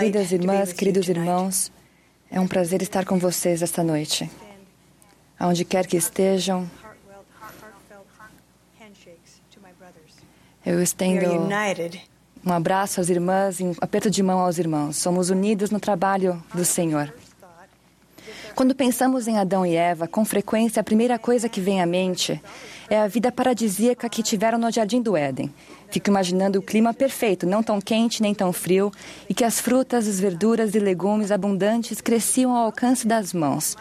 Queridas irmãs, queridos irmãos, é um prazer estar com vocês esta noite. Aonde quer que estejam, eu estendo um abraço às irmãs e um aperto de mão aos irmãos. Somos unidos no trabalho do Senhor. Quando pensamos em Adão e Eva, com frequência a primeira coisa que vem à mente é a vida paradisíaca que tiveram no jardim do Éden. Fico imaginando o clima perfeito, não tão quente nem tão frio, e que as frutas, as verduras e legumes abundantes cresciam ao alcance das mãos.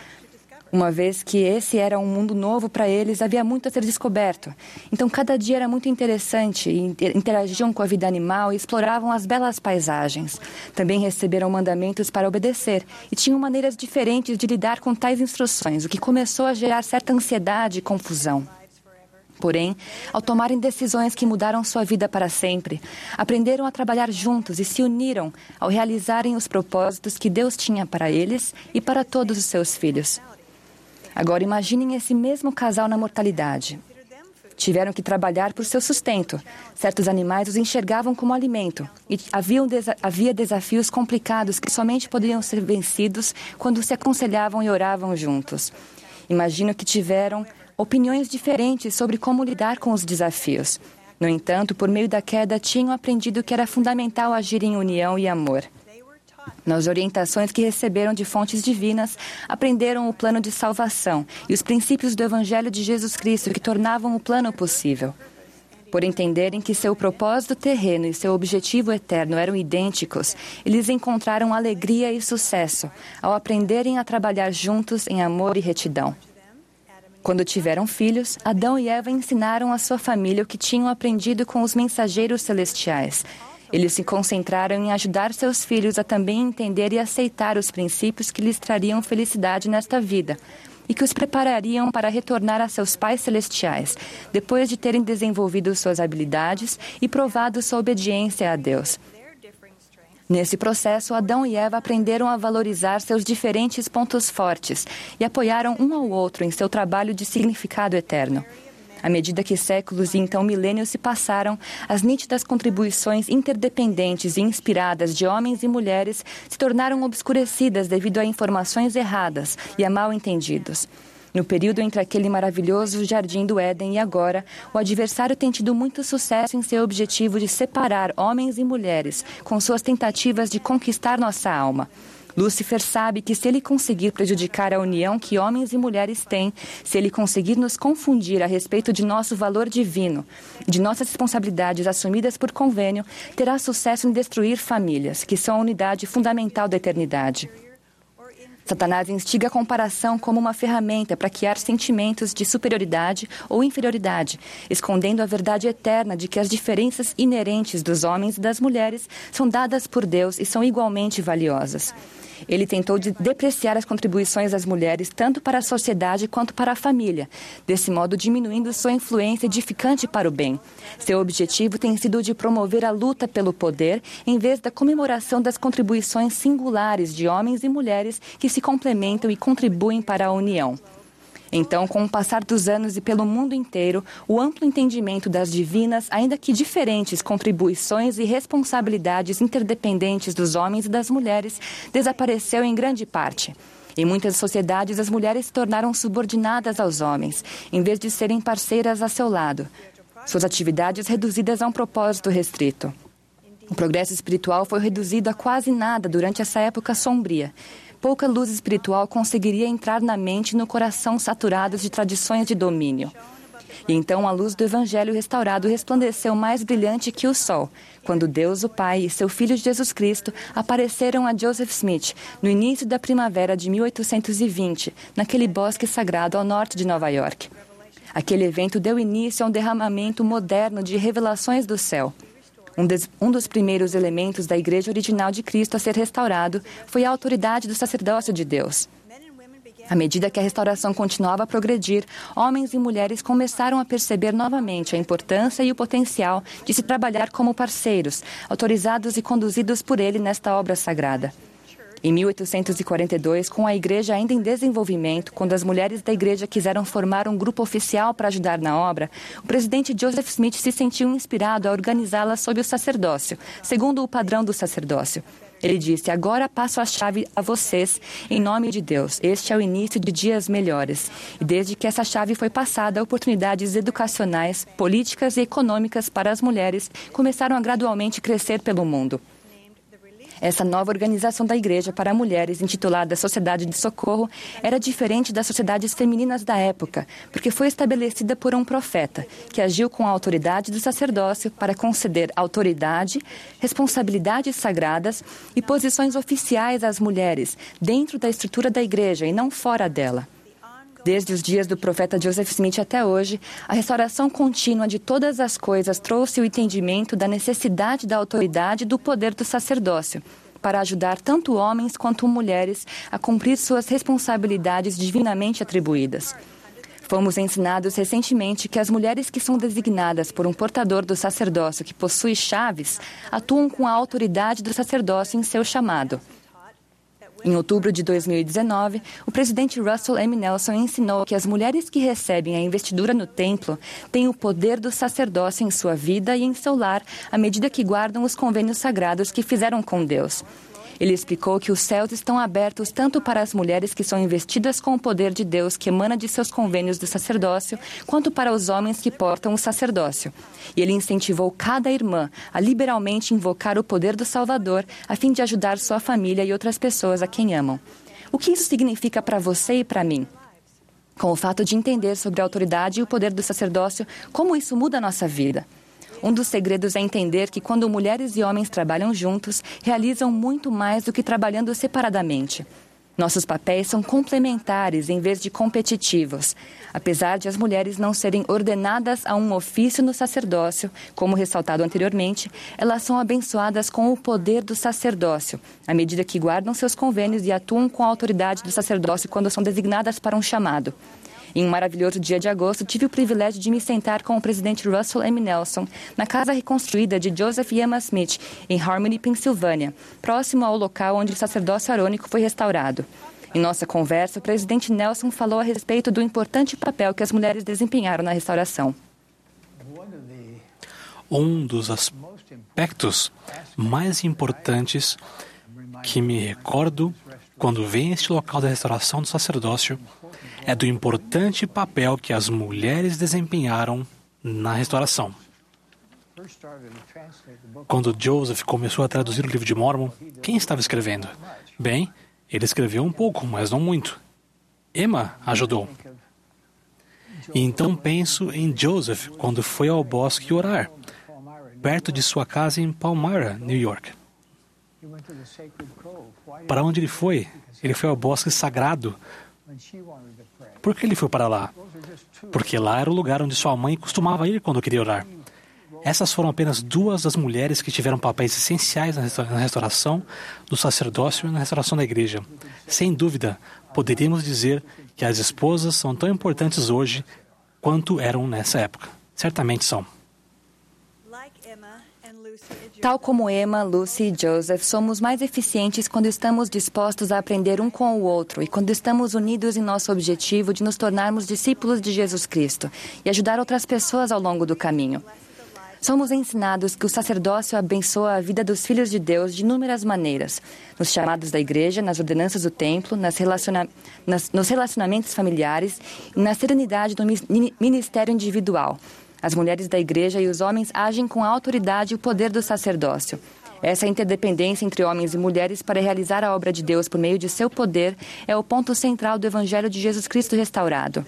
Uma vez que esse era um mundo novo para eles, havia muito a ser descoberto. Então, cada dia era muito interessante inter- interagiam com a vida animal e exploravam as belas paisagens. Também receberam mandamentos para obedecer e tinham maneiras diferentes de lidar com tais instruções, o que começou a gerar certa ansiedade e confusão. Porém, ao tomarem decisões que mudaram sua vida para sempre, aprenderam a trabalhar juntos e se uniram ao realizarem os propósitos que Deus tinha para eles e para todos os seus filhos. Agora imaginem esse mesmo casal na mortalidade. Tiveram que trabalhar por seu sustento. Certos animais os enxergavam como alimento. E desa- havia desafios complicados que somente poderiam ser vencidos quando se aconselhavam e oravam juntos. Imagino que tiveram opiniões diferentes sobre como lidar com os desafios. No entanto, por meio da queda, tinham aprendido que era fundamental agir em união e amor. Nas orientações que receberam de fontes divinas, aprenderam o plano de salvação e os princípios do Evangelho de Jesus Cristo que tornavam o plano possível. Por entenderem que seu propósito terreno e seu objetivo eterno eram idênticos, eles encontraram alegria e sucesso ao aprenderem a trabalhar juntos em amor e retidão. Quando tiveram filhos, Adão e Eva ensinaram à sua família o que tinham aprendido com os mensageiros celestiais. Eles se concentraram em ajudar seus filhos a também entender e aceitar os princípios que lhes trariam felicidade nesta vida e que os preparariam para retornar a seus pais celestiais, depois de terem desenvolvido suas habilidades e provado sua obediência a Deus. Nesse processo, Adão e Eva aprenderam a valorizar seus diferentes pontos fortes e apoiaram um ao outro em seu trabalho de significado eterno. À medida que séculos e então milênios se passaram, as nítidas contribuições interdependentes e inspiradas de homens e mulheres se tornaram obscurecidas devido a informações erradas e a mal entendidos. No período entre aquele maravilhoso jardim do Éden e agora, o adversário tem tido muito sucesso em seu objetivo de separar homens e mulheres com suas tentativas de conquistar nossa alma. Lúcifer sabe que se ele conseguir prejudicar a união que homens e mulheres têm, se ele conseguir nos confundir a respeito de nosso valor divino, de nossas responsabilidades assumidas por convênio, terá sucesso em destruir famílias, que são a unidade fundamental da eternidade. Satanás instiga a comparação como uma ferramenta para criar sentimentos de superioridade ou inferioridade, escondendo a verdade eterna de que as diferenças inerentes dos homens e das mulheres são dadas por Deus e são igualmente valiosas. Ele tentou de depreciar as contribuições das mulheres tanto para a sociedade quanto para a família, desse modo diminuindo sua influência edificante para o bem. Seu objetivo tem sido de promover a luta pelo poder em vez da comemoração das contribuições singulares de homens e mulheres que se complementam e contribuem para a união. Então, com o passar dos anos e pelo mundo inteiro, o amplo entendimento das divinas, ainda que diferentes contribuições e responsabilidades interdependentes dos homens e das mulheres, desapareceu em grande parte. Em muitas sociedades, as mulheres se tornaram subordinadas aos homens, em vez de serem parceiras a seu lado. Suas atividades reduzidas a um propósito restrito. O progresso espiritual foi reduzido a quase nada durante essa época sombria. Pouca luz espiritual conseguiria entrar na mente e no coração saturados de tradições de domínio. E então a luz do Evangelho restaurado resplandeceu mais brilhante que o sol, quando Deus, o Pai e seu Filho Jesus Cristo apareceram a Joseph Smith no início da primavera de 1820, naquele bosque sagrado ao norte de Nova York. Aquele evento deu início a um derramamento moderno de revelações do céu. Um, des, um, dos primeiros elementos da Igreja original de Cristo a ser restaurado foi a autoridade do sacerdócio de Deus. À medida que a restauração continuava a progredir, homens e mulheres começaram a perceber novamente a importância e o potencial de se trabalhar como parceiros, autorizados e conduzidos por ele nesta obra sagrada. Em 1842, com a igreja ainda em desenvolvimento, quando as mulheres da igreja quiseram formar um grupo oficial para ajudar na obra, o presidente Joseph Smith se sentiu inspirado a organizá-la sob o sacerdócio, segundo o padrão do sacerdócio. Ele disse: Agora passo a chave a vocês, em nome de Deus. Este é o início de dias melhores. E desde que essa chave foi passada, oportunidades educacionais, políticas e econômicas para as mulheres começaram a gradualmente crescer pelo mundo. Essa nova organização da igreja para mulheres, intitulada Sociedade de Socorro, era diferente das sociedades femininas da época, porque foi estabelecida por um profeta, que agiu com a autoridade do sacerdócio para conceder autoridade, responsabilidades sagradas e posições oficiais às mulheres, dentro da estrutura da igreja e não fora dela. Desde os dias do profeta Joseph Smith até hoje, a restauração contínua de todas as coisas trouxe o entendimento da necessidade da autoridade e do poder do sacerdócio para ajudar tanto homens quanto mulheres a cumprir suas responsabilidades divinamente atribuídas. Fomos ensinados recentemente que as mulheres que são designadas por um portador do sacerdócio que possui chaves atuam com a autoridade do sacerdócio em seu chamado. Em outubro de 2019, o presidente Russell M. Nelson ensinou que as mulheres que recebem a investidura no templo têm o poder do sacerdócio em sua vida e em seu lar à medida que guardam os convênios sagrados que fizeram com Deus. Ele explicou que os céus estão abertos tanto para as mulheres que são investidas com o poder de Deus que emana de seus convênios do sacerdócio, quanto para os homens que portam o sacerdócio. E ele incentivou cada irmã a liberalmente invocar o poder do Salvador a fim de ajudar sua família e outras pessoas a quem amam. O que isso significa para você e para mim? Com o fato de entender sobre a autoridade e o poder do sacerdócio, como isso muda a nossa vida? Um dos segredos é entender que quando mulheres e homens trabalham juntos, realizam muito mais do que trabalhando separadamente. Nossos papéis são complementares em vez de competitivos. Apesar de as mulheres não serem ordenadas a um ofício no sacerdócio, como ressaltado anteriormente, elas são abençoadas com o poder do sacerdócio, à medida que guardam seus convênios e atuam com a autoridade do sacerdócio quando são designadas para um chamado. Em um maravilhoso dia de agosto, tive o privilégio de me sentar com o presidente Russell M. Nelson na casa reconstruída de Joseph Emma Smith, em Harmony, Pensilvânia, próximo ao local onde o sacerdócio arônico foi restaurado. Em nossa conversa, o presidente Nelson falou a respeito do importante papel que as mulheres desempenharam na restauração. Um dos aspectos mais importantes que me recordo quando a este local da restauração do sacerdócio é do importante papel que as mulheres desempenharam na restauração. Quando Joseph começou a traduzir o livro de Mormon, quem estava escrevendo? Bem, ele escreveu um pouco, mas não muito. Emma ajudou. E então penso em Joseph quando foi ao bosque orar, perto de sua casa em Palmyra, New York. Para onde ele foi? Ele foi ao bosque sagrado por que ele foi para lá? Porque lá era o lugar onde sua mãe costumava ir quando queria orar. Essas foram apenas duas das mulheres que tiveram papéis essenciais na restauração do sacerdócio e na restauração da igreja. Sem dúvida, poderíamos dizer que as esposas são tão importantes hoje quanto eram nessa época. Certamente são. Tal como Emma, Lucy e Joseph, somos mais eficientes quando estamos dispostos a aprender um com o outro e quando estamos unidos em nosso objetivo de nos tornarmos discípulos de Jesus Cristo e ajudar outras pessoas ao longo do caminho. Somos ensinados que o sacerdócio abençoa a vida dos filhos de Deus de inúmeras maneiras, nos chamados da igreja, nas ordenanças do templo, nas relaciona nas, nos relacionamentos familiares e na serenidade do ministério individual. As mulheres da igreja e os homens agem com a autoridade e o poder do sacerdócio. Essa interdependência entre homens e mulheres para realizar a obra de Deus por meio de seu poder é o ponto central do Evangelho de Jesus Cristo restaurado.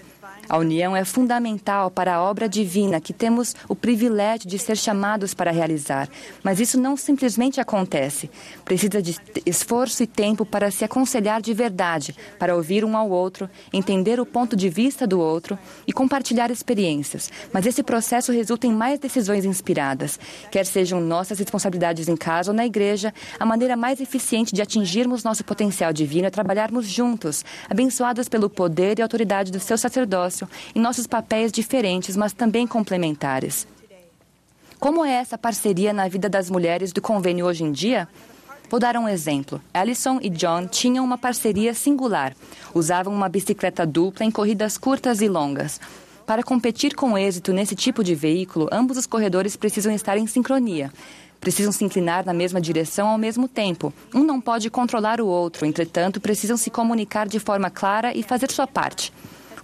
A união é fundamental para a obra divina que temos o privilégio de ser chamados para realizar. Mas isso não simplesmente acontece. Precisa de esforço e tempo para se aconselhar de verdade, para ouvir um ao outro, entender o ponto de vista do outro e compartilhar experiências. Mas esse processo resulta em mais decisões inspiradas. Quer sejam nossas responsabilidades em casa ou na igreja, a maneira mais eficiente de atingirmos nosso potencial divino é trabalharmos juntos, abençoados pelo poder e autoridade do seu sacerdócio em nossos papéis diferentes, mas também complementares. Como é essa parceria na vida das mulheres do convênio hoje em dia? Vou dar um exemplo. Alison e John tinham uma parceria singular. Usavam uma bicicleta dupla em corridas curtas e longas. Para competir com êxito nesse tipo de veículo, ambos os corredores precisam estar em sincronia. Precisam se inclinar na mesma direção ao mesmo tempo. Um não pode controlar o outro, entretanto, precisam se comunicar de forma clara e fazer sua parte.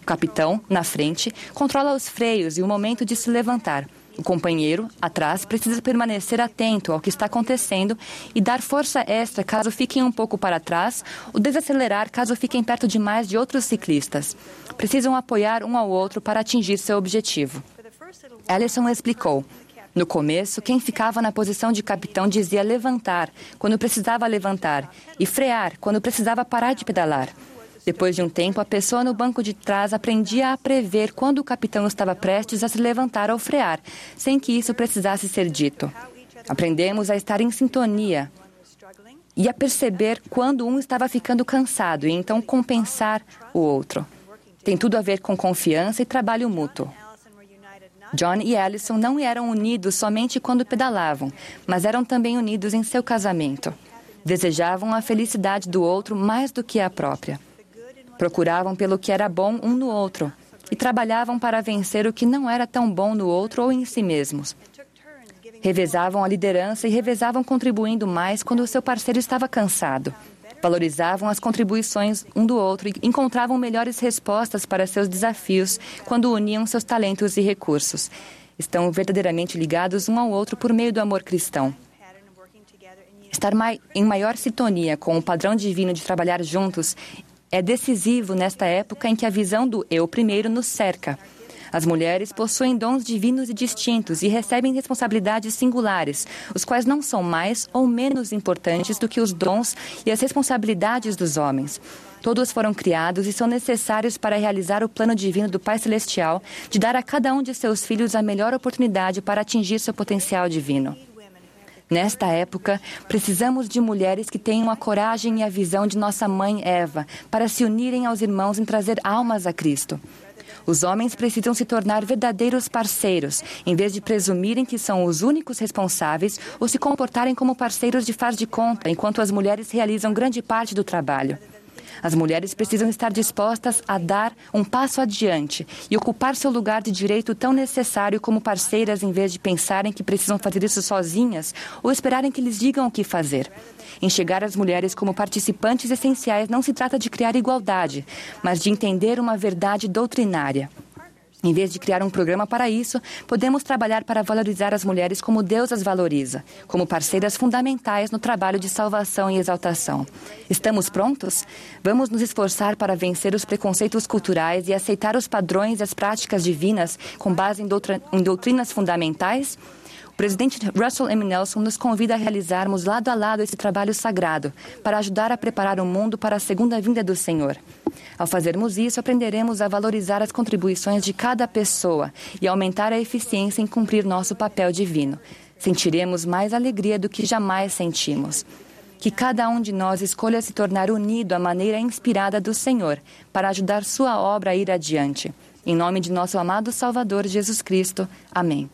O capitão, na frente, controla os freios e o momento de se levantar. O companheiro, atrás, precisa permanecer atento ao que está acontecendo e dar força extra caso fiquem um pouco para trás ou desacelerar caso fiquem perto demais de outros ciclistas. Precisam apoiar um ao outro para atingir seu objetivo. Ellison explicou. No começo, quem ficava na posição de capitão dizia levantar quando precisava levantar e frear quando precisava parar de pedalar. Depois de um tempo, a pessoa no banco de trás aprendia a prever quando o capitão estava prestes a se levantar ou frear, sem que isso precisasse ser dito. Aprendemos a estar em sintonia e a perceber quando um estava ficando cansado e então compensar o outro. Tem tudo a ver com confiança e trabalho mútuo. John e Allison não eram unidos somente quando pedalavam, mas eram também unidos em seu casamento. Desejavam a felicidade do outro mais do que a própria. Procuravam pelo que era bom um no outro e trabalhavam para vencer o que não era tão bom no outro ou em si mesmos. Revezavam a liderança e revezavam contribuindo mais quando o seu parceiro estava cansado. Valorizavam as contribuições um do outro e encontravam melhores respostas para seus desafios quando uniam seus talentos e recursos. Estão verdadeiramente ligados um ao outro por meio do amor cristão. Estar em maior sintonia com o padrão divino de trabalhar juntos é decisivo nesta época em que a visão do eu primeiro nos cerca. As mulheres possuem dons divinos e distintos e recebem responsabilidades singulares, os quais não são mais ou menos importantes do que os dons e as responsabilidades dos homens. Todos foram criados e são necessários para realizar o plano divino do Pai Celestial de dar a cada um de seus filhos a melhor oportunidade para atingir seu potencial divino. Nesta época, precisamos de mulheres que tenham a coragem e a visão de nossa mãe Eva para se unirem aos irmãos em trazer almas a Cristo. Os homens precisam se tornar verdadeiros parceiros, em vez de presumirem que são os únicos responsáveis ou se comportarem como parceiros de faz de conta, enquanto as mulheres realizam grande parte do trabalho. As mulheres precisam estar dispostas a dar um passo adiante e ocupar seu lugar de direito tão necessário como parceiras, em vez de pensarem que precisam fazer isso sozinhas ou esperarem que lhes digam o que fazer. Enxergar as mulheres como participantes essenciais não se trata de criar igualdade, mas de entender uma verdade doutrinária. Em vez de criar um programa para isso, podemos trabalhar para valorizar as mulheres como Deus as valoriza, como parceiras fundamentais no trabalho de salvação e exaltação. Estamos prontos? Vamos nos esforçar para vencer os preconceitos culturais e aceitar os padrões e as práticas divinas com base em, doutrinas fundamentais? Presidente Russell M. Nelson nos convida a realizarmos lado a lado esse trabalho sagrado para ajudar a preparar o mundo para a segunda vinda do Senhor. Ao fazermos isso, aprenderemos a valorizar as contribuições de cada pessoa e aumentar a eficiência em cumprir nosso papel divino. Sentiremos mais alegria do que jamais sentimos. Que cada um de nós escolha se tornar unido à maneira inspirada do Senhor para ajudar sua obra a ir adiante. Em nome de nosso amado Salvador Jesus Cristo. Amém.